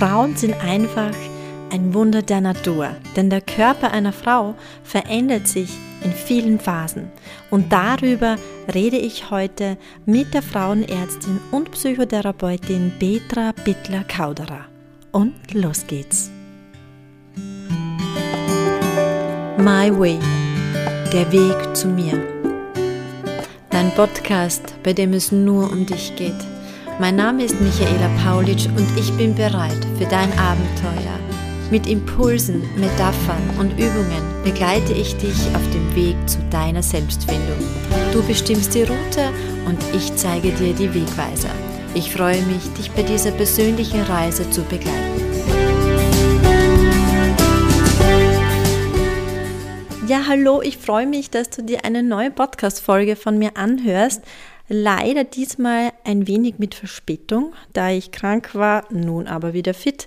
Frauen sind einfach ein Wunder der Natur, denn der Körper einer Frau verändert sich in vielen Phasen. Und darüber rede ich heute mit der Frauenärztin und Psychotherapeutin Petra Bittler-Kauderer. Und los geht's. My Way, der Weg zu mir. Dein Podcast, bei dem es nur um dich geht. Mein Name ist Michaela Paulitsch und ich bin bereit für dein Abenteuer mit Impulsen, Metaphern und Übungen begleite ich dich auf dem Weg zu deiner Selbstfindung. Du bestimmst die Route und ich zeige dir die Wegweiser. Ich freue mich, dich bei dieser persönlichen Reise zu begleiten. Ja, hallo, ich freue mich, dass du dir eine neue Podcast-Folge von mir anhörst. Leider diesmal ein wenig mit Verspätung, da ich krank war, nun aber wieder fit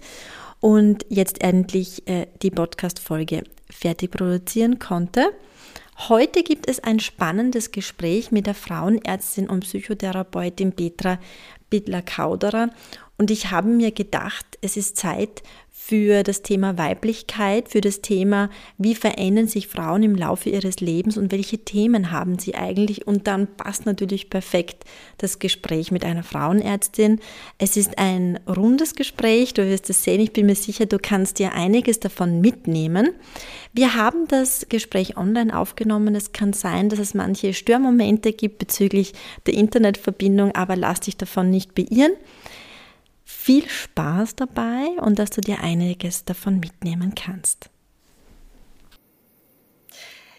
und jetzt endlich äh, die Podcast-Folge fertig produzieren konnte. Heute gibt es ein spannendes Gespräch mit der Frauenärztin und Psychotherapeutin Petra Bittler-Kauderer und ich habe mir gedacht, es ist Zeit für das Thema Weiblichkeit, für das Thema, wie verändern sich Frauen im Laufe ihres Lebens und welche Themen haben sie eigentlich. Und dann passt natürlich perfekt das Gespräch mit einer Frauenärztin. Es ist ein rundes Gespräch, du wirst es sehen, ich bin mir sicher, du kannst dir einiges davon mitnehmen. Wir haben das Gespräch online aufgenommen. Es kann sein, dass es manche Störmomente gibt bezüglich der Internetverbindung, aber lass dich davon nicht beirren viel Spaß dabei und dass du dir einiges davon mitnehmen kannst.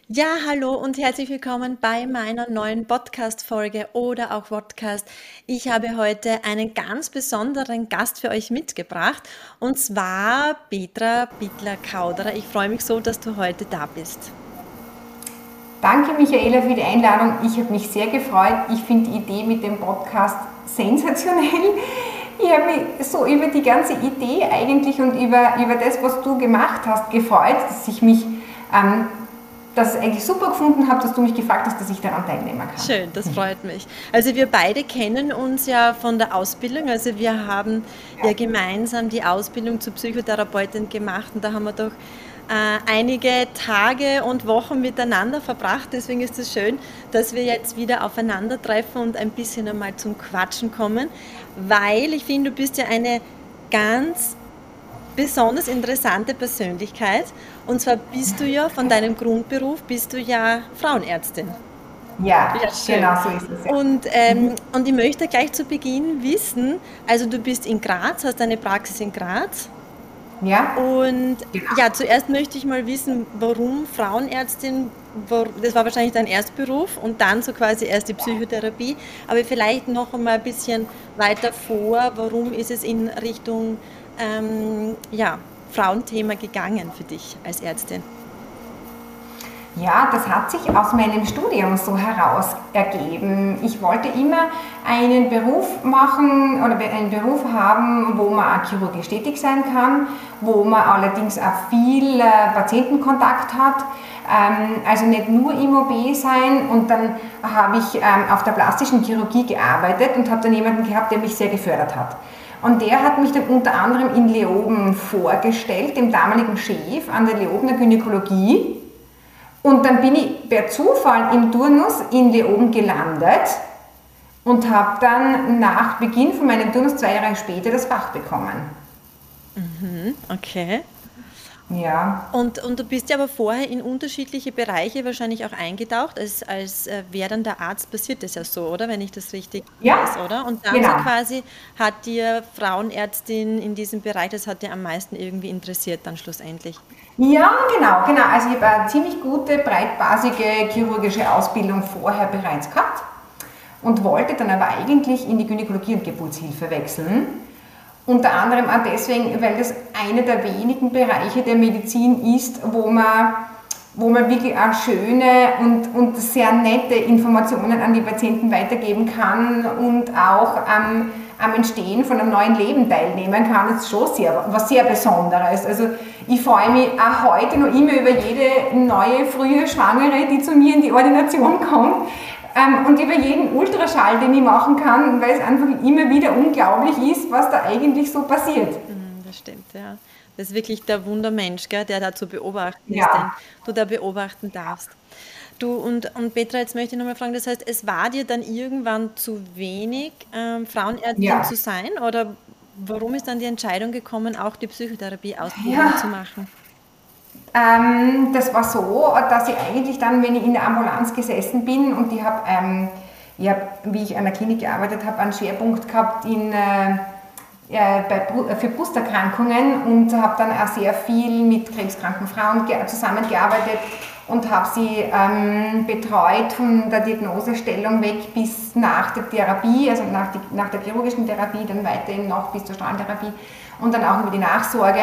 Ja, hallo und herzlich willkommen bei meiner neuen Podcast-Folge oder auch Podcast. Ich habe heute einen ganz besonderen Gast für euch mitgebracht und zwar Petra Bittler-Kauderer. Ich freue mich so, dass du heute da bist. Danke, Michaela, für die Einladung. Ich habe mich sehr gefreut. Ich finde die Idee mit dem Podcast sensationell ich habe mich so über die ganze Idee eigentlich und über, über das, was du gemacht hast, gefreut, dass ich mich ähm, das eigentlich super gefunden habe, dass du mich gefragt hast, dass ich daran teilnehmen kann. Schön, das freut mich. Also wir beide kennen uns ja von der Ausbildung. Also wir haben ja, ja gemeinsam die Ausbildung zur Psychotherapeutin gemacht und da haben wir doch einige Tage und Wochen miteinander verbracht. Deswegen ist es schön, dass wir jetzt wieder aufeinandertreffen und ein bisschen einmal zum Quatschen kommen, weil ich finde, du bist ja eine ganz besonders interessante Persönlichkeit. Und zwar bist du ja von deinem Grundberuf, bist du ja Frauenärztin. Ja, ja genau so ist es. Ja. Und, ähm, mhm. und ich möchte gleich zu Beginn wissen, also du bist in Graz, hast eine Praxis in Graz. Ja. Und genau. ja, zuerst möchte ich mal wissen, warum Frauenärztin, das war wahrscheinlich dein Erstberuf und dann so quasi erst die Psychotherapie, aber vielleicht noch einmal ein bisschen weiter vor, warum ist es in Richtung ähm, ja, Frauenthema gegangen für dich als Ärztin? Ja, das hat sich aus meinem Studium so heraus ergeben. Ich wollte immer einen Beruf machen oder einen Beruf haben, wo man auch chirurgisch tätig sein kann, wo man allerdings auch viel äh, Patientenkontakt hat. Ähm, also nicht nur im OB sein. Und dann habe ich ähm, auf der plastischen Chirurgie gearbeitet und habe dann jemanden gehabt, der mich sehr gefördert hat. Und der hat mich dann unter anderem in Leoben vorgestellt, dem damaligen Chef an der Leobener Gynäkologie und dann bin ich per Zufall im Turnus in Leoben gelandet und habe dann nach Beginn von meinem Turnus zwei Jahre später das Fach bekommen. Mhm, okay. Ja. Und, und du bist ja aber vorher in unterschiedliche Bereiche wahrscheinlich auch eingetaucht. Als, als äh, werdender Arzt passiert das ja so, oder? Wenn ich das richtig ja, weiß, oder? Und dann genau. so quasi hat dir Frauenärztin in diesem Bereich, das hat dir am meisten irgendwie interessiert dann schlussendlich. Ja, genau, genau. Also ich habe eine ziemlich gute, breitbasige chirurgische Ausbildung vorher bereits gehabt und wollte dann aber eigentlich in die Gynäkologie und Geburtshilfe wechseln. Unter anderem auch deswegen, weil das einer der wenigen Bereiche der Medizin ist, wo man, wo man wirklich auch schöne und, und sehr nette Informationen an die Patienten weitergeben kann und auch am, am Entstehen von einem neuen Leben teilnehmen kann. Das ist schon sehr, was sehr Besonderes. Also ich freue mich auch heute noch immer über jede neue frühe Schwangere, die zu mir in die Ordination kommt. Ähm, und über jeden Ultraschall, den ich machen kann, weil es einfach immer wieder unglaublich ist, was da eigentlich so passiert. Mhm, das stimmt, ja. Das ist wirklich der Wundermensch, gell, der da zu beobachten ja. ist, den du da beobachten darfst. Du und, und Petra, jetzt möchte ich nochmal fragen, das heißt, es war dir dann irgendwann zu wenig, ähm, Frauenärztin ja. zu sein? Oder warum ist dann die Entscheidung gekommen, auch die Psychotherapie-Ausbildung ja. zu machen? Ähm, das war so, dass ich eigentlich dann, wenn ich in der Ambulanz gesessen bin und ich habe, ähm, hab, wie ich an der Klinik gearbeitet habe, einen Schwerpunkt gehabt in, äh, äh bei, für Brusterkrankungen und habe dann auch sehr viel mit krebskranken Frauen zusammengearbeitet und habe sie ähm, betreut von der Diagnosestellung weg bis nach der Therapie, also nach, die, nach der chirurgischen Therapie, dann weiterhin noch bis zur Strahlentherapie und dann auch über die Nachsorge.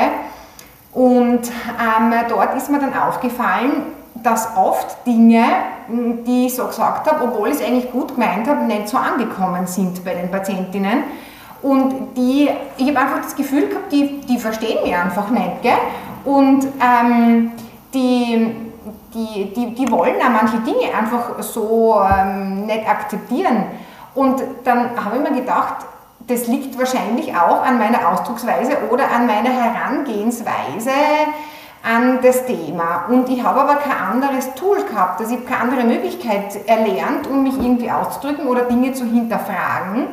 Und ähm, dort ist mir dann aufgefallen, dass oft Dinge, die ich so gesagt habe, obwohl ich es eigentlich gut gemeint habe, nicht so angekommen sind bei den Patientinnen. Und die, ich habe einfach das Gefühl gehabt, die, die verstehen mich einfach nicht. Gell? Und ähm, die, die, die, die wollen auch manche Dinge einfach so ähm, nicht akzeptieren. Und dann habe ich mir gedacht, das liegt wahrscheinlich auch an meiner Ausdrucksweise oder an meiner Herangehensweise an das Thema. Und ich habe aber kein anderes Tool gehabt, also ich habe keine andere Möglichkeit erlernt, um mich irgendwie auszudrücken oder Dinge zu hinterfragen.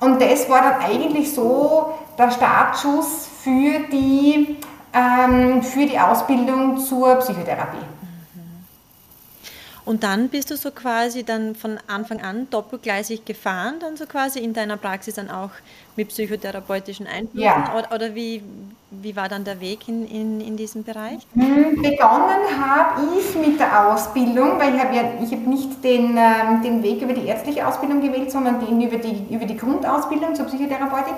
Und das war dann eigentlich so der Startschuss für die, ähm, für die Ausbildung zur Psychotherapie. Und dann bist du so quasi dann von Anfang an doppelgleisig gefahren, dann so quasi in deiner Praxis dann auch mit psychotherapeutischen Einflüssen? Ja. Oder, oder wie, wie war dann der Weg in, in, in diesem Bereich? Hm, begonnen habe ich mit der Ausbildung, weil ich habe ja, ich habe nicht den, ähm, den Weg über die ärztliche Ausbildung gewählt, sondern den über die, über die Grundausbildung zur Psychotherapeutik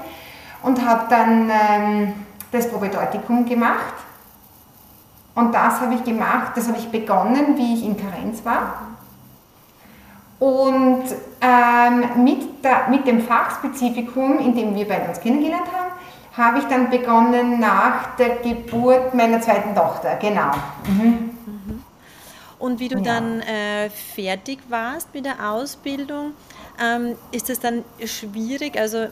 und habe dann ähm, das Probedeutikum gemacht und das habe ich gemacht, das habe ich begonnen, wie ich in Karenz war. Und ähm, mit, der, mit dem Fachspezifikum, in dem wir beide uns kennengelernt haben, habe ich dann begonnen nach der Geburt meiner zweiten Tochter, genau. Mhm. Und wie du ja. dann äh, fertig warst mit der Ausbildung, ähm, ist es dann schwierig, also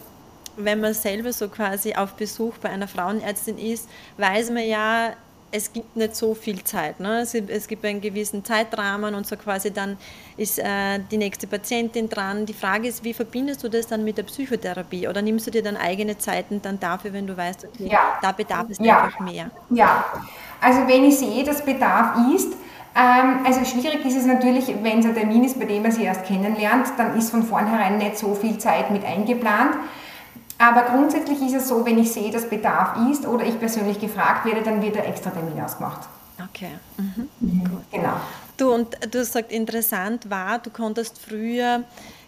wenn man selber so quasi auf Besuch bei einer Frauenärztin ist, weiß man ja, es gibt nicht so viel Zeit. Ne? Es, es, gibt einen gewissen Zeitrahmen und so quasi dann ist äh, die nächste Patientin dran. Die Frage ist, wie verbindest du das dann mit der Psychotherapie oder nimmst du dir dann eigene Zeiten dann dafür, wenn du weißt, okay, ja. da bedarf es ja. einfach mehr? Ja, also wenn ich sehe, dass Bedarf ist, ähm, also schwierig ist es natürlich, wenn es ein Termin ist, bei dem man sie erst kennenlernt, dann ist von vornherein nicht so viel Zeit mit eingeplant. Aber grundsätzlich ist es so, wenn ich sehe, dass Bedarf ist oder ich persönlich gefragt werde, dann wird der extra Termin ausgemacht. Okay. Mhm. Mhm. Genau. Du, und du hast gesagt, interessant war, du konntest früher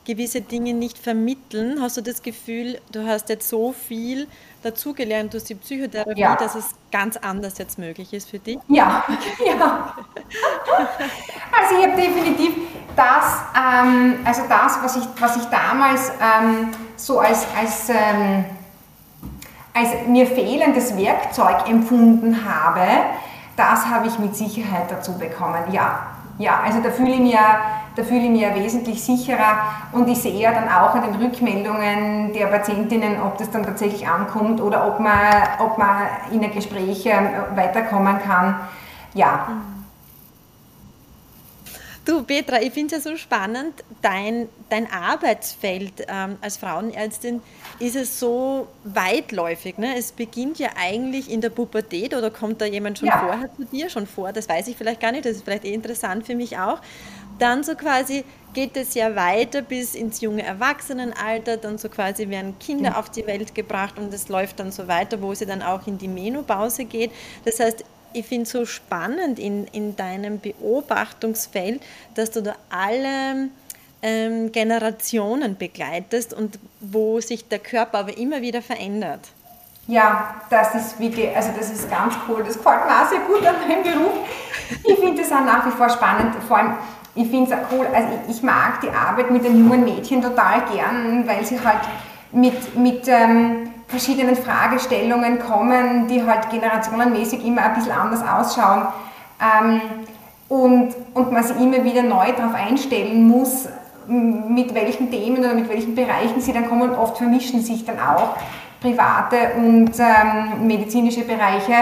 gewisse Dinge nicht vermitteln. Hast du das Gefühl, du hast jetzt so viel dazugelernt durch die Psychotherapie, ja. dass es ganz anders jetzt möglich ist für dich? Ja, ja. Also ich habe definitiv das, ähm, also das, was ich, was ich damals ähm, so als, als, ähm, als mir fehlendes Werkzeug empfunden habe, das habe ich mit Sicherheit dazu bekommen. Ja, ja also da fühle ich mich da fühle ich mich ja wesentlich sicherer und ich sehe ja dann auch an den Rückmeldungen der Patientinnen, ob das dann tatsächlich ankommt oder ob man, ob man in ein Gespräch ähm, weiterkommen kann. Ja. Du, Petra, ich finde es ja so spannend, dein, dein Arbeitsfeld ähm, als Frauenärztin ist es so weitläufig. Ne? Es beginnt ja eigentlich in der Pubertät oder kommt da jemand schon ja. vorher zu dir, schon vor, das weiß ich vielleicht gar nicht, das ist vielleicht eh interessant für mich auch dann so quasi geht es ja weiter bis ins junge Erwachsenenalter, dann so quasi werden Kinder auf die Welt gebracht und es läuft dann so weiter, wo sie dann auch in die Menopause geht. Das heißt, ich finde so spannend in, in deinem Beobachtungsfeld, dass du da alle ähm, Generationen begleitest und wo sich der Körper aber immer wieder verändert. Ja, das ist wirklich, also das ist ganz cool. Das gefällt mir auch sehr gut an meinem Beruf. Ich finde es auch nach wie vor spannend, vor allem ich finde es auch cool, also ich, ich, mag die Arbeit mit den jungen Mädchen total gern, weil sie halt mit, mit ähm, verschiedenen Fragestellungen kommen, die halt generationenmäßig immer ein bisschen anders ausschauen ähm, und, und man sich immer wieder neu darauf einstellen muss, mit welchen Themen oder mit welchen Bereichen sie dann kommen. Oft vermischen sich dann auch private und ähm, medizinische Bereiche.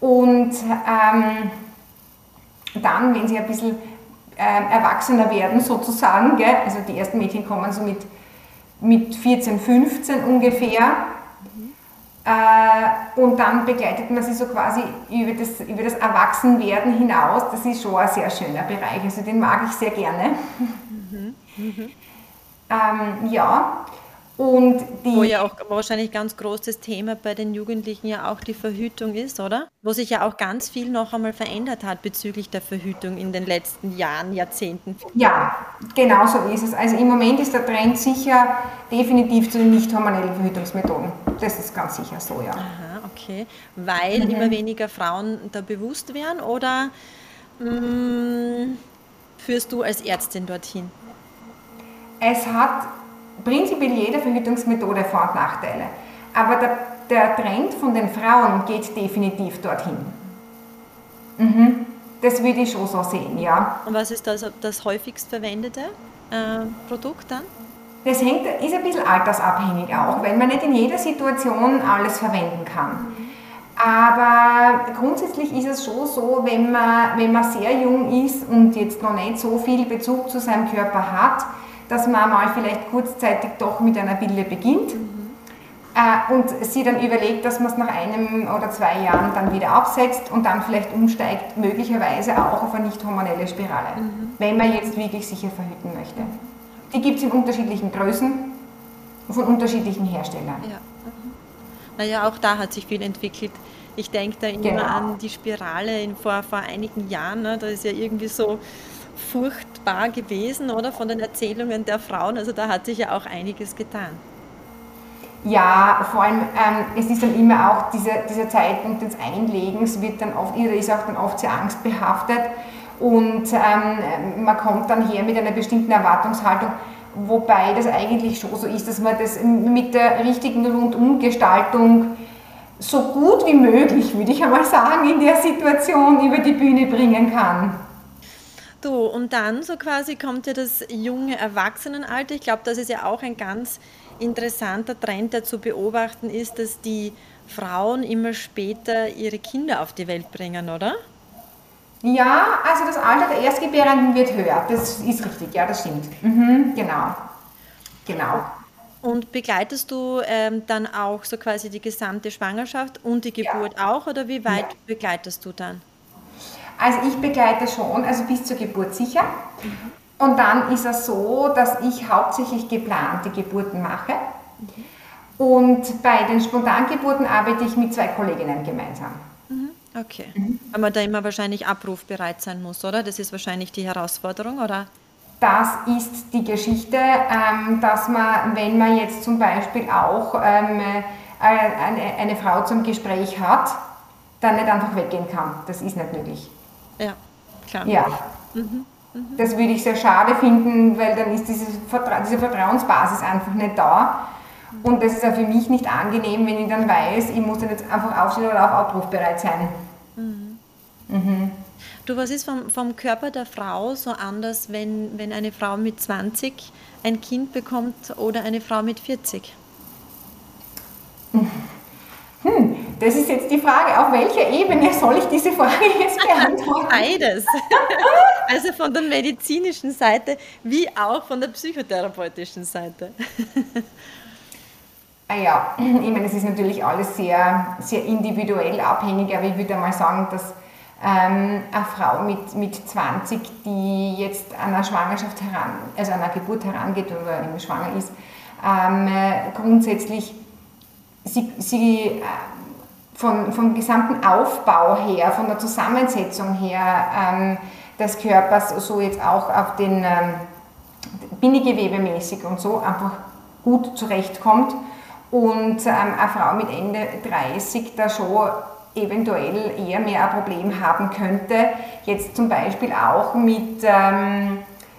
Und ähm, dann, wenn sie ein bisschen äh, erwachsener werden sozusagen, gell? also die ersten Mädchen kommen so mit, mit 14, 15 ungefähr, mhm. äh, und dann begleitet man sie so quasi über das, über das Erwachsenwerden hinaus. Das ist schon ein sehr schöner Bereich, also den mag ich sehr gerne. Mhm. Mhm. Ähm, ja, und die Wo ja auch wahrscheinlich ganz großes Thema bei den Jugendlichen ja auch die Verhütung ist, oder? Wo sich ja auch ganz viel noch einmal verändert hat bezüglich der Verhütung in den letzten Jahren, Jahrzehnten. Ja, genau so ist es. Also im Moment ist der Trend sicher definitiv zu den nicht hormonellen Verhütungsmethoden. Das ist ganz sicher so, ja. Aha, okay. Weil mhm. immer weniger Frauen da bewusst werden oder mh, mm, führst du als Ärztin dorthin? Es hat prinzipiell jede Verhütungsmethode Vor- und Nachteile. Aber der, der Trend von den Frauen geht definitiv dorthin. Mhm. Das würde ich schon so sehen, ja. Und was ist das, das häufigst verwendete äh, Produkt dann? Das hängt, ist ein bisschen altersabhängig auch, weil man nicht in jeder Situation alles verwenden kann. Aber grundsätzlich ist es schon so, wenn man, wenn man sehr jung ist und jetzt noch nicht so viel Bezug zu seinem Körper hat, dass man mal vielleicht kurzzeitig doch mit einer Pille beginnt mhm. äh, und sie dann überlegt, dass man es nach einem oder zwei Jahren dann wieder absetzt und dann vielleicht umsteigt, möglicherweise auch auf eine nicht hormonelle Spirale, mhm. wenn man jetzt wirklich sicher verhüten möchte. Die gibt es in unterschiedlichen Größen von unterschiedlichen Herstellern. Ja. Mhm. Naja, auch da hat sich viel entwickelt. Ich denke da immer genau. an die Spirale in, vor, vor einigen Jahren. Ne? Da ist ja irgendwie so furchtbar gewesen, oder? Von den Erzählungen der Frauen. Also da hat sich ja auch einiges getan. Ja, vor allem, ähm, es ist dann immer auch dieser, dieser Zeitpunkt des Einlegens, wird dann oft, ist auch dann oft sehr angstbehaftet und ähm, man kommt dann her mit einer bestimmten Erwartungshaltung, wobei das eigentlich schon so ist, dass man das mit der richtigen Rundumgestaltung so gut wie möglich, würde ich einmal sagen, in der Situation über die Bühne bringen kann. Du, und dann so quasi kommt ja das junge Erwachsenenalter. Ich glaube, das ist ja auch ein ganz interessanter Trend, der zu beobachten ist, dass die Frauen immer später ihre Kinder auf die Welt bringen, oder? Ja, also das Alter der Erstgebärenden wird höher. Das ist richtig, ja, das stimmt. Mhm, genau. Genau. Und begleitest du ähm, dann auch so quasi die gesamte Schwangerschaft und die Geburt ja. auch oder wie weit ja. begleitest du dann? Also ich begleite schon, also bis zur Geburt sicher. Mhm. Und dann ist es so, dass ich hauptsächlich geplante Geburten mache. Mhm. Und bei den Spontangeburten arbeite ich mit zwei Kolleginnen gemeinsam. Mhm. Okay. Mhm. Weil man da immer wahrscheinlich abrufbereit sein muss, oder? Das ist wahrscheinlich die Herausforderung, oder? Das ist die Geschichte, ähm, dass man, wenn man jetzt zum Beispiel auch ähm, äh, eine, eine Frau zum Gespräch hat, dann nicht einfach weggehen kann. Das ist nicht möglich. Ja, klar. Ja. Mhm. Mhm. Das würde ich sehr schade finden, weil dann ist diese, Vertra diese Vertrauensbasis einfach nicht da. Und das ist auch für mich nicht angenehm, wenn ich dann weiß, ich muss dann jetzt einfach aufstehen oder auf abrufbereit sein. Mhm. Mhm. Du, was ist vom, vom Körper der Frau so anders, wenn, wenn eine Frau mit 20 ein Kind bekommt oder eine Frau mit 40? Hm, das ist jetzt die Frage, auf welcher Ebene soll ich diese Frage jetzt beantworten? Beides. Also von der medizinischen Seite wie auch von der psychotherapeutischen Seite. Ah ja, ich meine, es ist natürlich alles sehr, sehr individuell abhängig, aber ich würde mal sagen, dass ähm, eine Frau mit, mit 20, die jetzt an einer Schwangerschaft heran, also an einer Geburt herangeht oder schwanger ist, ähm, grundsätzlich sie, sie von, vom gesamten Aufbau her, von der Zusammensetzung her ähm, des Körpers, so jetzt auch auf den ähm, Bindegewebemäßig und so einfach gut zurechtkommt und ähm, eine Frau mit Ende 30 da schon eventuell eher mehr ein Problem haben könnte, jetzt zum Beispiel auch mit ähm,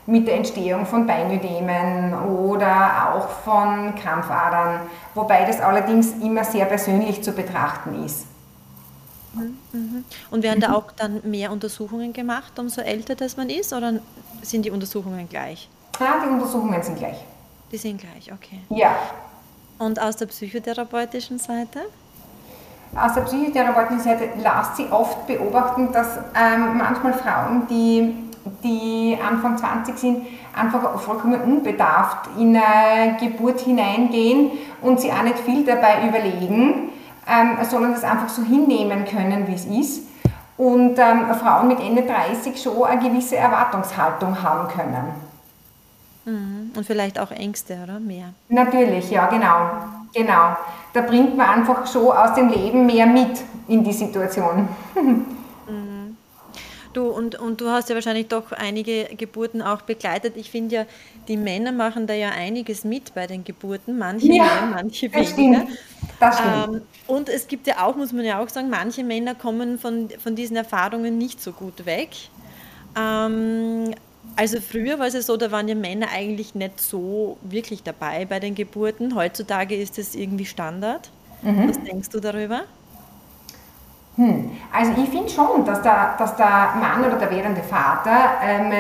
mit der Entstehung von Beinödemen oder auch von Krampfadern, wobei das allerdings immer sehr persönlich zu betrachten ist. Mhm, mhm. Und werden da auch dann mehr Untersuchungen gemacht, umso älter das man ist, oder sind die Untersuchungen gleich? Ja, die Untersuchungen sind gleich. Die sind gleich, okay. Ja. Und aus der psychotherapeutischen Seite? Aus der psychotherapeutischen Seite lasst sie oft beobachten, dass ähm, manchmal Frauen, die, die Anfang 20 sind, einfach vollkommen unbedarft in eine Geburt hineingehen und sie auch nicht viel dabei überlegen, ähm, sondern das einfach so hinnehmen können, wie es ist. Und ähm, Frauen mit Ende 30 schon eine gewisse Erwartungshaltung haben können. Mhm. Und vielleicht auch Ängste, oder? Mehr. Natürlich, ja, genau. Genau. Da bringt man einfach schon aus dem Leben mehr mit in die Situation. Du, und, und du hast ja wahrscheinlich doch einige Geburten auch begleitet. Ich finde ja, die Männer machen da ja einiges mit bei den Geburten, manche ja, mehr, manche das weniger. Stimmt. Das stimmt. Ähm, und es gibt ja auch, muss man ja auch sagen, manche Männer kommen von, von diesen Erfahrungen nicht so gut weg. Ähm, also früher war es ja so, da waren ja Männer eigentlich nicht so wirklich dabei bei den Geburten. Heutzutage ist es irgendwie Standard. Mhm. Was denkst du darüber? Hm. Also ich finde schon, dass der, dass der Mann oder der werdende Vater ähm,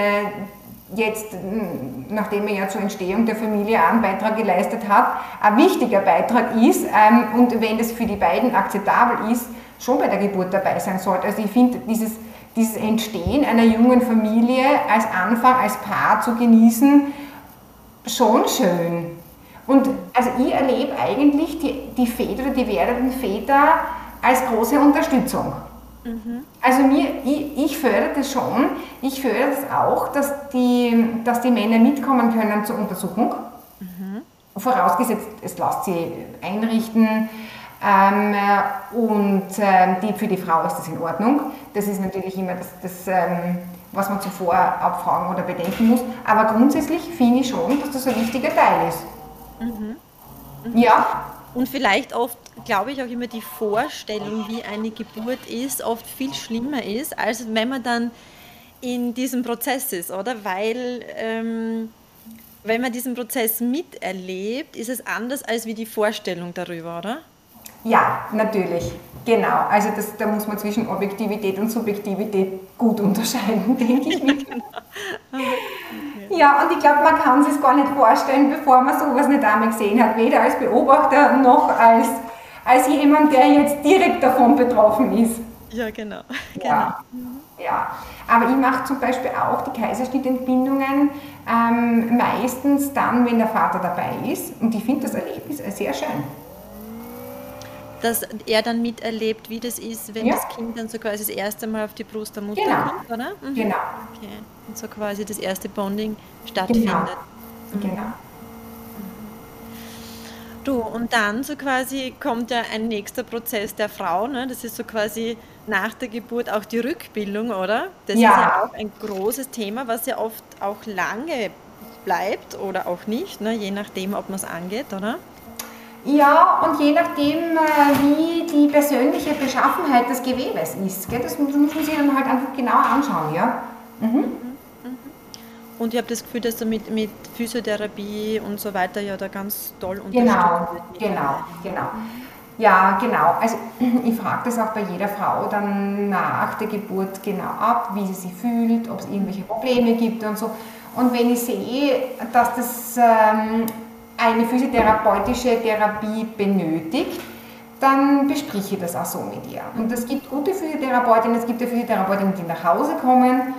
jetzt, hm, nachdem er ja zur Entstehung der Familie einen Beitrag geleistet hat, ein wichtiger Beitrag ist ähm, und wenn das für die beiden akzeptabel ist, schon bei der Geburt dabei sein sollte. Also ich finde dieses dieses Entstehen einer jungen Familie als Anfang, als Paar zu genießen, schon schön. Und also ich erlebe eigentlich die, die Väter oder die werdenden Väter als große Unterstützung. Mhm. Also mir, ich, ich fördere das schon. Ich fördere das auch, dass die, dass die Männer mitkommen können zur Untersuchung. Mhm. Vorausgesetzt, es lässt sie einrichten. Ähm, und ähm, die, für die Frau ist das in Ordnung. Das ist natürlich immer das, das ähm, was man zuvor abfragen oder bedenken muss. Aber grundsätzlich finde ich schon, dass das ein wichtiger Teil ist. Mhm. Mhm. Ja. Und vielleicht oft, glaube ich, auch immer die Vorstellung, wie eine Geburt ist, oft viel schlimmer ist, als wenn man dann in diesem Prozess ist, oder? Weil ähm, wenn man diesen Prozess miterlebt, ist es anders als wie die Vorstellung darüber, oder? Ja, natürlich. Genau. Also das, da muss man zwischen Objektivität und Subjektivität gut unterscheiden, denke ich mir. Ja, und ich glaube, man kann sich gar nicht vorstellen, bevor man sowas nicht einmal gesehen hat, weder als Beobachter noch als, als jemand, der jetzt direkt davon betroffen ist. Ja, genau. Ja. genau. Ja, aber ich mache zum Beispiel auch die Kaiserschnittentbindungen ähm, meistens dann, wenn der Vater dabei ist. Und ich finde das Erlebnis sehr schön dass er dann miterlebt, wie das ist, wenn ja. das Kind dann so quasi das erste Mal auf die Brust der Mutter genau. kommt, oder? Mhm. Genau. Okay. Und so quasi das erste Bonding stattfindet. Genau. Mhm. genau. Du, und dann so quasi kommt ja ein nächster Prozess der Frau, ne? das ist so quasi nach der Geburt auch die Rückbildung, oder? Das ja. ist ja auch ein großes Thema, was ja oft auch lange bleibt oder auch nicht, ne? je nachdem, ob man es angeht, oder? Ja, und je nachdem, äh, wie die persönliche Beschaffenheit des Gewebes ist, gell, das muss man sich dann halt einfach genauer anschauen. Ja? Mhm. mhm. Und ich habe das Gefühl, dass du mit, mit Physiotherapie und so weiter ja da ganz toll Genau, genau, genau. Ja, genau. Also ich frage das auch bei jeder Frau dann nach der Geburt genau ab, wie sie sich fühlt, ob es irgendwelche Probleme gibt und so. Und wenn ich sehe, dass das ähm, eine physiotherapeutische Therapie benötigt, dann bespreche ich das auch so mit ihr. Und es gibt gute Physiotherapeutinnen, es gibt ja Physiotherapeutinnen, die nach Hause kommen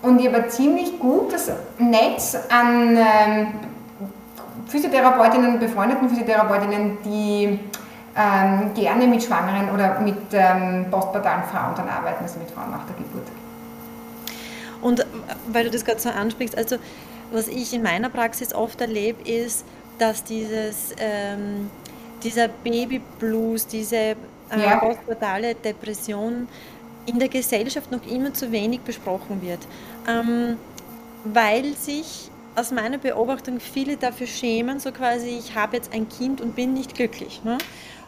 und ich habe ein ziemlich gutes Netz an ähm, Physiotherapeutinnen, befreundeten Physiotherapeutinnen, die ähm, gerne mit Schwangeren oder mit ähm, postpartalen Frauen dann arbeiten, also mit Frauen nach der Geburt. Und äh, weil du das gerade so ansprichst, also was ich in meiner Praxis oft erlebe, ist, dass dieses, ähm, dieser Babyblues, diese äh, ja. postpartale Depression in der Gesellschaft noch immer zu wenig besprochen wird, ähm, weil sich aus meiner Beobachtung viele dafür schämen, so quasi, ich habe jetzt ein Kind und bin nicht glücklich. Ne?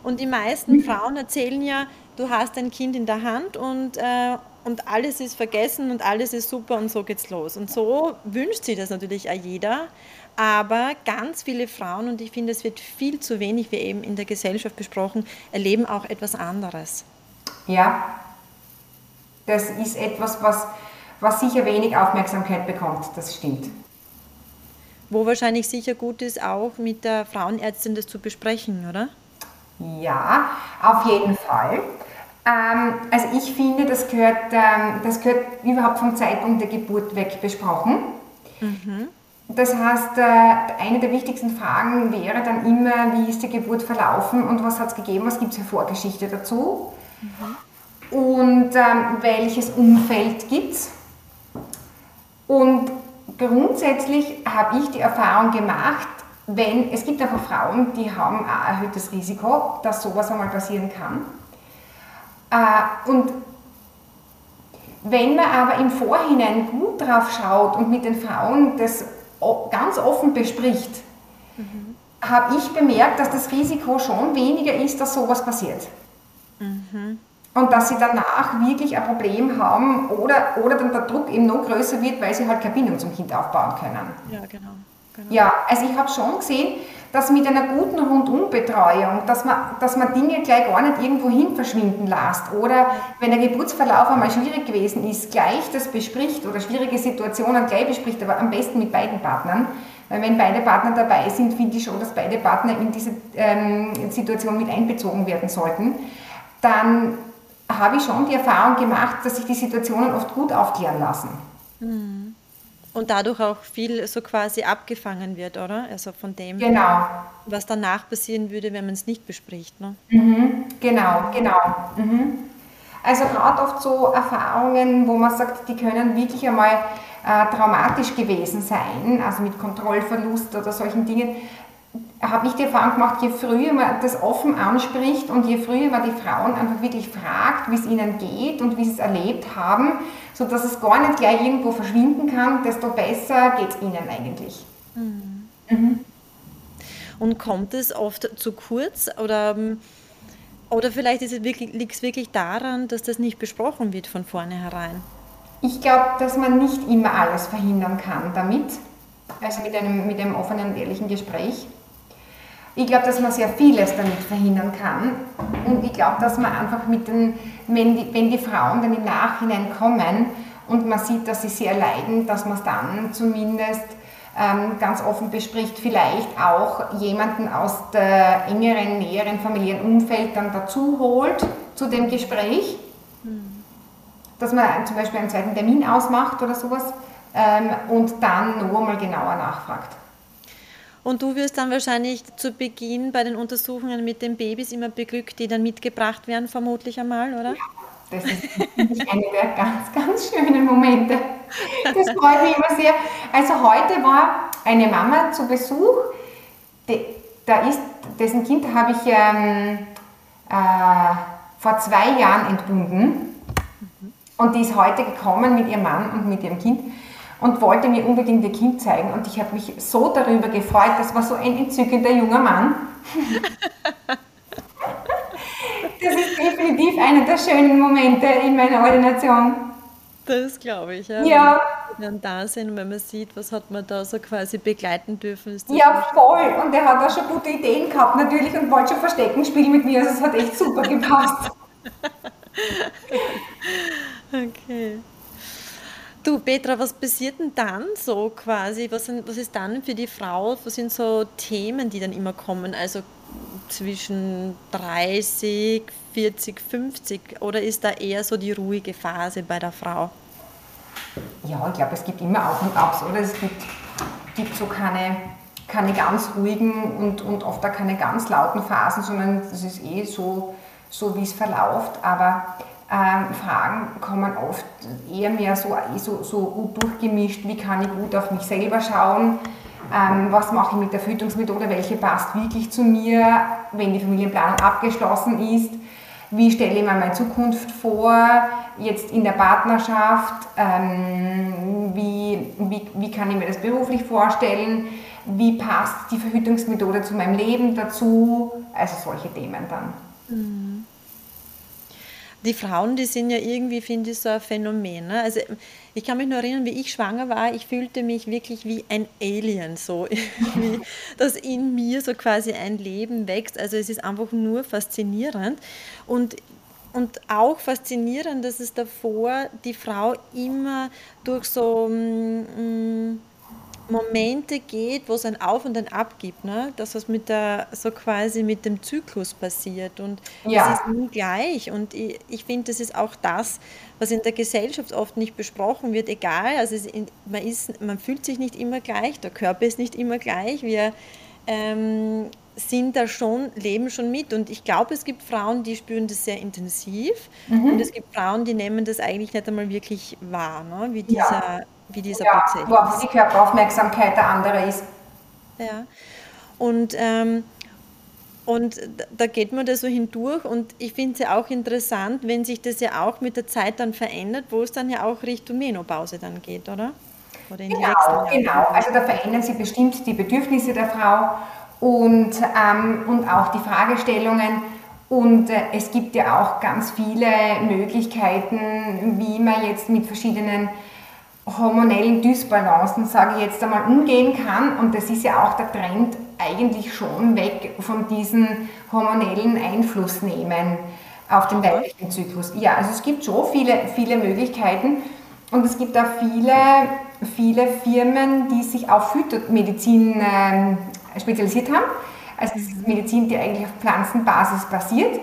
Und die meisten mhm. Frauen erzählen ja, du hast ein Kind in der Hand und, äh, und alles ist vergessen und alles ist super und so geht's los. Und so wünscht sich das natürlich auch jeder. Aber ganz viele Frauen, und ich finde, es wird viel zu wenig, wie eben in der Gesellschaft besprochen, erleben auch etwas anderes. Ja, das ist etwas, was, was sicher wenig Aufmerksamkeit bekommt, das stimmt. Wo wahrscheinlich sicher gut ist, auch mit der Frauenärztin das zu besprechen, oder? Ja, auf jeden Fall. Ähm, also ich finde, das gehört, ähm, das gehört überhaupt vom Zeitpunkt der Geburt weg besprochen. Mhm. Das heißt, äh, eine der wichtigsten Fragen wäre dann immer, wie ist die Geburt verlaufen und was hat es gegeben, was gibt es für Vorgeschichte dazu mhm. und ähm, welches Umfeld gibt es. Und grundsätzlich habe ich die Erfahrung gemacht, wenn, es gibt einfach Frauen, die haben ein erhöhtes Risiko, dass sowas einmal passieren kann. Äh, und wenn man aber im Vorhinein gut drauf schaut und mit den Frauen das ganz offen bespricht, mhm. habe ich bemerkt, dass das Risiko schon weniger ist, dass sowas passiert. Mhm. Und dass sie danach wirklich ein Problem haben oder, oder dann der Druck eben noch größer wird, weil sie halt keine Bindung zum Kind aufbauen können. Ja, genau. genau. Ja, also ich habe schon gesehen, dass mit einer guten Rundumbetreuung, dass man, dass man Dinge gleich gar nicht irgendwo hin verschwinden lässt oder wenn der Geburtsverlauf einmal schwierig gewesen ist, gleich das bespricht oder schwierige Situationen gleich bespricht, aber am besten mit beiden Partnern. Weil wenn beide Partner dabei sind, finde ich schon, dass beide Partner in diese ähm, Situation mit einbezogen werden sollten. Dann habe ich schon die Erfahrung gemacht, dass sich die Situationen oft gut aufklären lassen. Mhm. Und dadurch auch viel so quasi abgefangen wird, oder? Also von dem, genau. was danach passieren würde, wenn man es nicht bespricht. Ne? Mhm. Genau, genau. Mhm. Also gerade oft so Erfahrungen, wo man sagt, die können wirklich einmal äh, traumatisch gewesen sein, also mit Kontrollverlust oder solchen Dingen, habe ich die Erfahrung gemacht, je früher man das offen anspricht und je früher man die Frauen einfach wirklich fragt, wie es ihnen geht und wie sie es erlebt haben, sodass es gar nicht gleich irgendwo verschwinden kann, desto besser geht es ihnen eigentlich. Mhm. Mhm. Und kommt es oft zu kurz oder, oder vielleicht liegt es wirklich daran, dass das nicht besprochen wird von vornherein? Ich glaube, dass man nicht immer alles verhindern kann damit, also mit einem, mit einem offenen und ehrlichen Gespräch. Ich glaube, dass man sehr vieles damit verhindern kann. Und ich glaube, dass man einfach mit den, wenn die, wenn die Frauen dann im Nachhinein kommen und man sieht, dass sie sehr leiden, dass man es dann zumindest ähm, ganz offen bespricht, vielleicht auch jemanden aus der engeren, näheren familiären Umfeld dann dazu holt zu dem Gespräch. Mhm. Dass man zum Beispiel einen zweiten Termin ausmacht oder sowas ähm, und dann noch einmal genauer nachfragt. Und du wirst dann wahrscheinlich zu Beginn bei den Untersuchungen mit den Babys immer beglückt, die dann mitgebracht werden, vermutlich einmal, oder? Ja, das ist einer der ganz, ganz schönen Momente. Das freut mich immer sehr. Also heute war eine Mama zu Besuch, die, da ist, dessen Kind habe ich ähm, äh, vor zwei Jahren entbunden. Und die ist heute gekommen mit ihrem Mann und mit ihrem Kind und wollte mir unbedingt ihr Kind zeigen. Und ich habe mich so darüber gefreut. Das war so ein entzückender junger Mann. das ist definitiv einer der schönen Momente in meiner Ordination. Das glaube ich, ja. Ja. Wenn man da sind und wenn man sieht, was hat man da so quasi begleiten dürfen. ja, voll. Und er hat auch schon gute Ideen gehabt natürlich und wollte schon Verstecken spielen mit mir. Also es hat echt super gepasst. okay. Du Petra, was passiert denn dann so quasi? Was, sind, was ist dann für die Frau, was sind so Themen, die dann immer kommen? Also zwischen 30, 40, 50 oder ist da eher so die ruhige Phase bei der Frau? Ja, ich glaube, es gibt immer Auf und Abs, oder? Es gibt, gibt so keine, keine ganz ruhigen und, und oft auch keine ganz lauten Phasen, sondern es ist eh so, so wie es verläuft. Aber ähm, Fragen kommen oft eher mehr so, so, so gut durchgemischt, wie kann ich gut auf mich selber schauen, ähm, was mache ich mit der Fütterungsmethode, welche passt wirklich zu mir, wenn die Familienplanung abgeschlossen ist, wie stelle ich mir meine Zukunft vor, jetzt in der Partnerschaft, ähm, wie, wie, wie kann ich mir das beruflich vorstellen, wie passt die Verhütungsmethode zu meinem Leben dazu, also solche Themen dann. Mhm die Frauen, die sind ja irgendwie, finde ich, so ein Phänomen. Ne? Also ich kann mich nur erinnern, wie ich schwanger war, ich fühlte mich wirklich wie ein Alien, so wie, dass in mir so quasi ein Leben wächst. Also es ist einfach nur faszinierend und und auch faszinierend, dass es davor die Frau immer durch so mm, mm Momente geht, wo es ein Auf und ein Ab gibt, ne? dass was mit der, so quasi mit dem Zyklus passiert und ja. es ist nie gleich und ich, ich finde, das ist auch das, was in der Gesellschaft oft nicht besprochen wird, egal, also es, man, ist, man fühlt sich nicht immer gleich, der Körper ist nicht immer gleich, wir ähm, sind da schon, leben schon mit und ich glaube, es gibt Frauen, die spüren das sehr intensiv mhm. und es gibt Frauen, die nehmen das eigentlich nicht einmal wirklich wahr, ne? wie dieser ja wie dieser ja, Prozess wo auch die Körperaufmerksamkeit der andere ist. Ja, und, ähm, und da geht man da so hindurch und ich finde es ja auch interessant, wenn sich das ja auch mit der Zeit dann verändert, wo es dann ja auch Richtung Menopause dann geht, oder? oder genau, genau. Also da verändern sich bestimmt die Bedürfnisse der Frau und, ähm, und auch die Fragestellungen. Und äh, es gibt ja auch ganz viele Möglichkeiten, wie man jetzt mit verschiedenen hormonellen Dysbalancen, sage ich jetzt einmal, umgehen kann. Und das ist ja auch der Trend eigentlich schon weg von diesen hormonellen Einflussnehmen auf den weiblichen Zyklus. Ja, also es gibt schon viele, viele Möglichkeiten und es gibt auch viele, viele Firmen, die sich auf Phytomedizin äh, spezialisiert haben. Also das ist Medizin, die eigentlich auf Pflanzenbasis basiert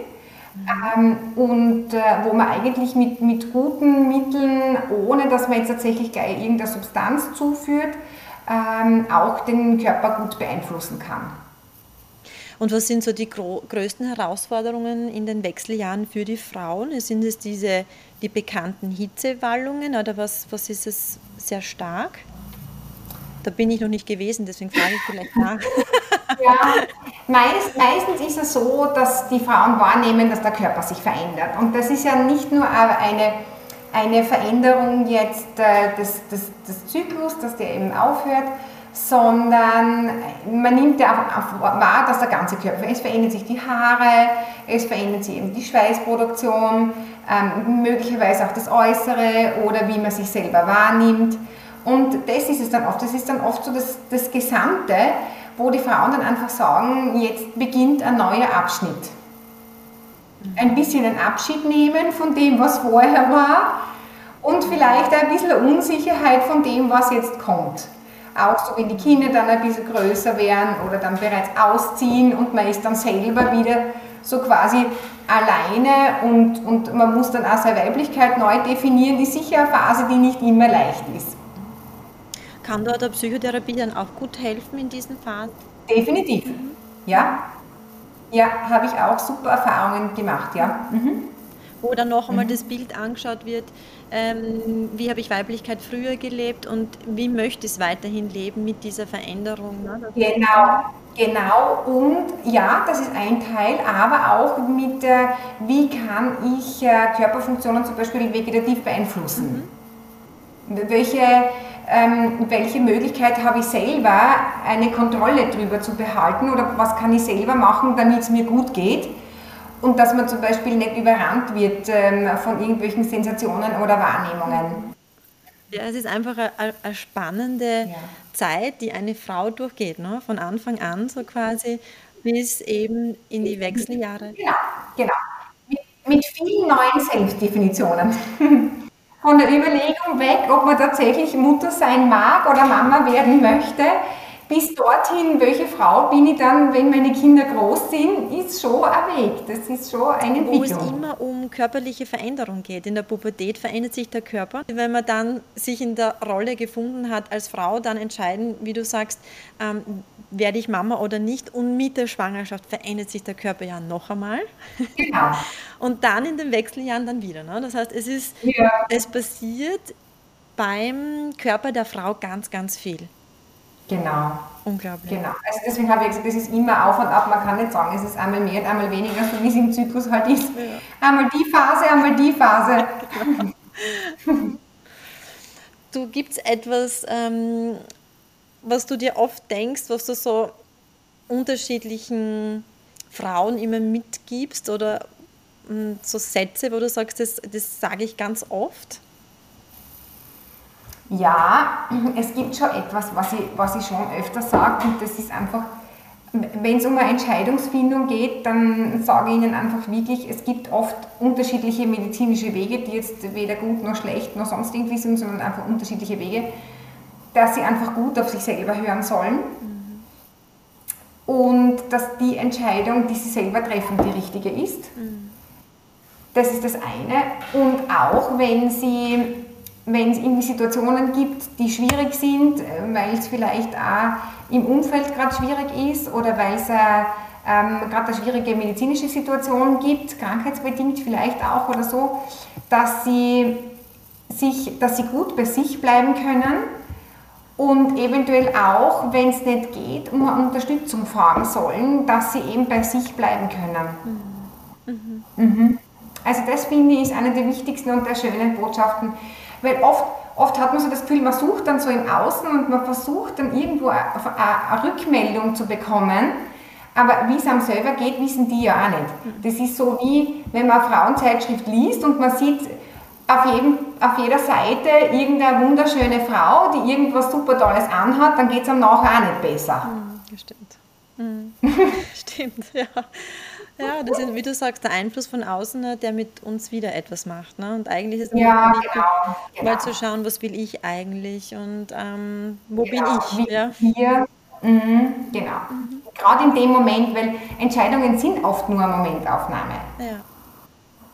ähm, und äh, wo man eigentlich mit, mit guten Mitteln, ohne dass man jetzt tatsächlich gleich irgendeine Substanz zuführt, ähm, auch den Körper gut beeinflussen kann. Und was sind so die größten Herausforderungen in den Wechseljahren für die Frauen? Sind es diese die bekannten Hitzewallungen oder was, was ist es sehr stark? Da bin ich noch nicht gewesen, deswegen frage ich vielleicht nach. Ja, meist, meistens ist es so, dass die Frauen wahrnehmen, dass der Körper sich verändert. Und das ist ja nicht nur eine, eine Veränderung jetzt äh, des, des, des Zyklus, dass der eben aufhört, sondern man nimmt ja auch wahr, dass der ganze Körper, es verändert sich die Haare, es verändert sich eben die Schweißproduktion, ähm, möglicherweise auch das Äußere oder wie man sich selber wahrnimmt. Und das ist es dann oft, das ist dann oft so das, das Gesamte, wo die Frauen dann einfach sagen, jetzt beginnt ein neuer Abschnitt. Ein bisschen einen Abschied nehmen von dem, was vorher war und vielleicht ein bisschen Unsicherheit von dem, was jetzt kommt. Auch so, wenn die Kinder dann ein bisschen größer werden oder dann bereits ausziehen und man ist dann selber wieder so quasi alleine und, und man muss dann auch seine Weiblichkeit neu definieren, ist sicher eine Phase, die nicht immer leicht ist. Kann da der Psychotherapie dann auch gut helfen in diesen Phasen? Definitiv, mhm. ja. Ja, habe ich auch super Erfahrungen gemacht, ja. Mhm. Wo dann noch einmal mhm. das Bild angeschaut wird, ähm, wie habe ich Weiblichkeit früher gelebt und wie möchte ich es weiterhin leben mit dieser Veränderung. Ne? Genau, genau. Und ja, das ist ein Teil, aber auch mit, äh, wie kann ich äh, Körperfunktionen zum Beispiel vegetativ beeinflussen. Mhm. Welche welche Möglichkeit habe ich selber, eine Kontrolle darüber zu behalten oder was kann ich selber machen, damit es mir gut geht. Und dass man zum Beispiel nicht überrannt wird ähm, von irgendwelchen Sensationen oder Wahrnehmungen. Ja, es ist einfach eine, eine spannende ja. Zeit, die eine Frau durchgeht, ne? von Anfang an so quasi bis eben in die Wechseljahre. Genau, genau. Mit, mit vielen neuen Selbstdefinitionen. von der Überlegung weg, ob man tatsächlich Mutter sein mag oder Mama werden möchte, bis dorthin, welche Frau bin ich dann, wenn meine Kinder groß sind, ist schon ein Weg. Das ist schon eine Entwicklung. Wo es immer um körperliche Veränderung geht. In der Pubertät verändert sich der Körper. Wenn man dann sich in der Rolle gefunden hat als Frau, dann entscheiden, wie du sagst, ähm, werde ich Mama oder nicht. Und mit der Schwangerschaft verändert sich der Körper ja noch einmal. Genau. Und dann in den Wechseljahren dann wieder. Ne? Das heißt, es ist, ja. es passiert beim Körper der Frau ganz, ganz viel. Genau. Unglaublich. Genau. Also deswegen habe ich gesagt, das ist immer auf und ab. Man kann nicht sagen, es ist einmal mehr und einmal weniger, so wie es im Zyklus halt ist. Ja. Einmal die Phase, einmal die Phase. du gibt es etwas, ähm, was du dir oft denkst, was du so unterschiedlichen Frauen immer mitgibst oder mh, mm, so Sätze, wo du sagst, das, das sage ich ganz oft? Ja, es gibt schon etwas, was ich, was ich schon öfter sage und das ist einfach, wenn es um eine Entscheidungsfindung geht, dann sage ich Ihnen einfach wirklich, es gibt oft unterschiedliche medizinische Wege, die jetzt weder gut noch schlecht noch sonst irgendwie sind, sondern einfach unterschiedliche Wege. dass sie einfach gut auf sich selber hören sollen und dass die Entscheidung, die sie selber treffen, die richtige ist. Mhm. Das ist das eine. Und auch wenn sie wenn es irgendwie Situationen gibt, die schwierig sind, weil es vielleicht auch im Umfeld gerade schwierig ist oder weil es ähm, gerade eine schwierige medizinische Situation gibt, krankheitsbedingt vielleicht auch oder so, dass sie, sich, dass sie gut bei sich bleiben können und eventuell auch, wenn es nicht geht, um eine Unterstützung fragen sollen, dass sie eben bei sich bleiben können. Mhm. Mhm. Also das finde ich ist eine der wichtigsten und der schönen Botschaften, weil oft, oft hat man so das Gefühl, man sucht dann so im Außen und man versucht dann irgendwo eine, eine Rückmeldung zu bekommen, aber wie es einem selber geht, wissen die ja auch nicht. Das ist so wie, wenn man eine Frauenzeitschrift liest und man sieht auf, jedem, auf jeder Seite irgendeine wunderschöne Frau, die irgendwas super Tolles anhat, dann geht es einem nachher auch nicht besser. Mhm, stimmt. Mhm. stimmt, ja. Ja, das ist, wie du sagst, der Einfluss von außen, ne, der mit uns wieder etwas macht. Ne? Und eigentlich ist es ja, genau, genau. mal zu schauen, was will ich eigentlich und ähm, wo genau, bin ich. Ja? Hier, mhm, genau. Mhm. Gerade in dem Moment, weil Entscheidungen sind oft nur eine Momentaufnahme. Ja.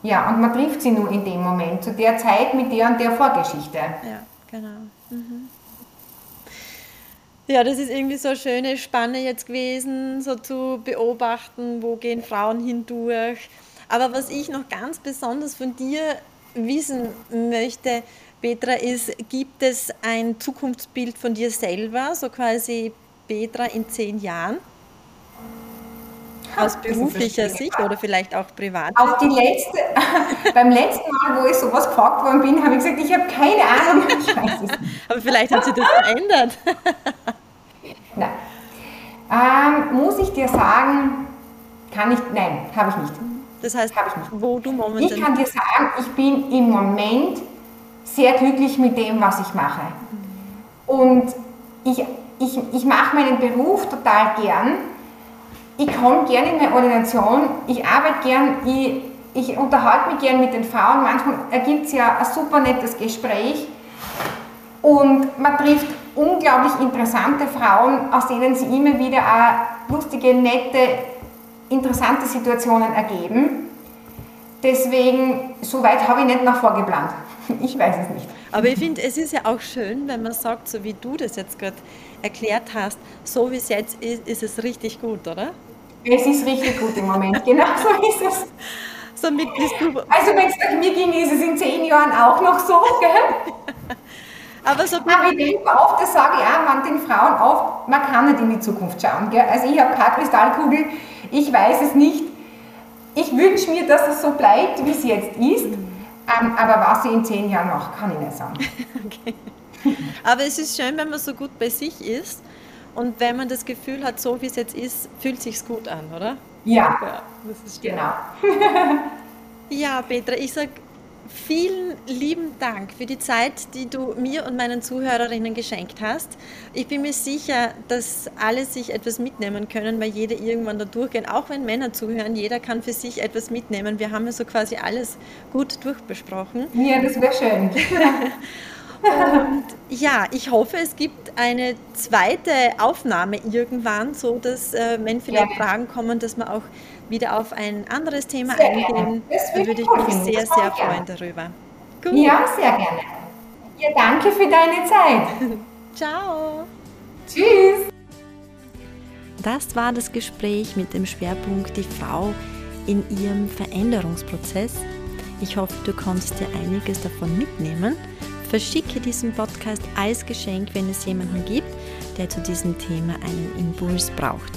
Ja, und man trifft sie nur in dem Moment, zu der Zeit mit der und der Vorgeschichte. Ja, genau. Mhm. Ja, das ist irgendwie so eine schöne Spanne jetzt gewesen, so zu beobachten, wo gehen Frauen hindurch. Aber was ich noch ganz besonders von dir wissen möchte, Petra, ist, gibt es ein Zukunftsbild von dir selber, so quasi Petra in zehn Jahren? Aus beruflicher Sicht oder vielleicht auch privat? Auf die letzte, beim letzten Mal, wo ich sowas gefragt worden bin, habe ich gesagt, ich habe keine Ahnung. Ich weiß es Aber vielleicht hat sich das verändert. Nein. Ähm, muss ich dir sagen, kann ich, nein, habe ich nicht. Das heißt, ich nicht. wo du momentan... Ich kann dir sagen, ich bin im Moment sehr glücklich mit dem, was ich mache. Und ich, ich, ich mache meinen Beruf total gern ich komme gerne in meine Ordination, ich arbeite gern, ich, ich unterhalte mich gern mit den Frauen. Manchmal ergibt es ja ein super nettes Gespräch und man trifft unglaublich interessante Frauen, aus denen sie immer wieder auch lustige, nette, interessante Situationen ergeben. Deswegen, so weit habe ich nicht nach vorgeplant. Ich weiß es nicht. Aber ich finde, es ist ja auch schön, wenn man sagt, so wie du das jetzt gerade erklärt hast, so wie es jetzt ist, ist es richtig gut, oder? Es ist richtig gut im Moment, genau so ist es. Somit bist du. Also wenn es nach mir ging, ist es in zehn Jahren auch noch so, gell? Aber, so Aber ich denke oft, das sage ich auch man den Frauen oft, man kann nicht in die Zukunft schauen. Gell? Also ich habe keine Kristallkugel, ich weiß es nicht. Ich wünsche mir, dass es so bleibt, wie es jetzt ist. Mhm. Ähm, aber was ich in zehn Jahren mache, kann ich nicht sagen. okay. Aber es ist schön, wenn man so gut bei sich ist und wenn man das Gefühl hat, so wie es jetzt ist, fühlt sich gut an, oder? Ja, ja das ist genau. ja, Petra, ich sage vielen lieben Dank für die Zeit, die du mir und meinen Zuhörerinnen geschenkt hast. Ich bin mir sicher, dass alle sich etwas mitnehmen können, weil jeder irgendwann da durchgehen. Auch wenn Männer zuhören, jeder kann für sich etwas mitnehmen. Wir haben ja so quasi alles gut durchbesprochen. Ja, das wäre schön. Und ja, ich hoffe, es gibt eine zweite Aufnahme irgendwann, so dass, äh, wenn vielleicht ja. Fragen kommen, dass wir auch wieder auf ein anderes Thema sehr eingehen. Da würde ich mich sehr, sehr freuen darüber. Gut. Ja, sehr gerne. Ja, danke für deine Zeit. Ciao. Tschüss. Das war das Gespräch mit dem Schwerpunkt die Frau in ihrem Veränderungsprozess. Ich hoffe, du konntest dir einiges davon mitnehmen Verschicke diesen Podcast als Geschenk, wenn es jemanden gibt, der zu diesem Thema einen Impuls braucht.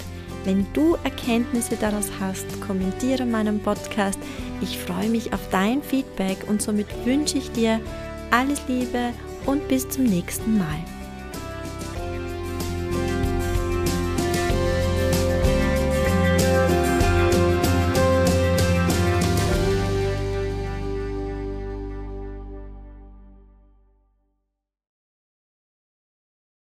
Wenn du Erkenntnisse daraus hast, kommentiere meinen Podcast. Ich freue mich auf dein Feedback und somit wünsche ich dir alles Liebe und bis zum nächsten Mal.